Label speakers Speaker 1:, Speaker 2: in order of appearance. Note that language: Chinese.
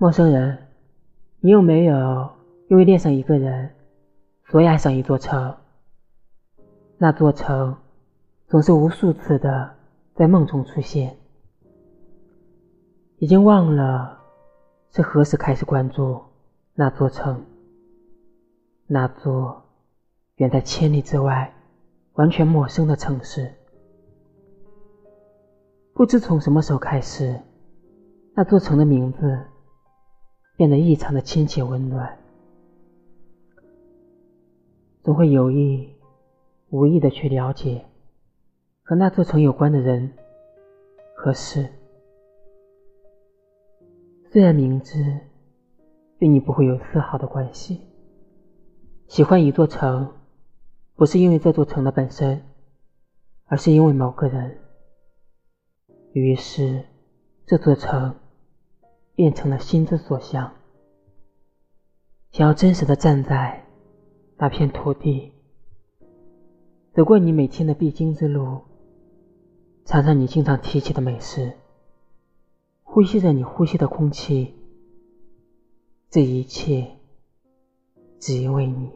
Speaker 1: 陌生人，你有没有因为恋上一个人，所以爱上一座城？那座城总是无数次的在梦中出现，已经忘了是何时开始关注那座城，那座远在千里之外、完全陌生的城市。不知从什么时候开始，那座城的名字变得异常的亲切温暖。总会有意无意的去了解和那座城有关的人和事，虽然明知与你不会有丝毫的关系。喜欢一座城，不是因为这座城的本身，而是因为某个人。于是，这座城变成了心之所向。想要真实的站在那片土地，走过你每天的必经之路，尝尝你经常提起的美食，呼吸着你呼吸的空气，这一切只因为你。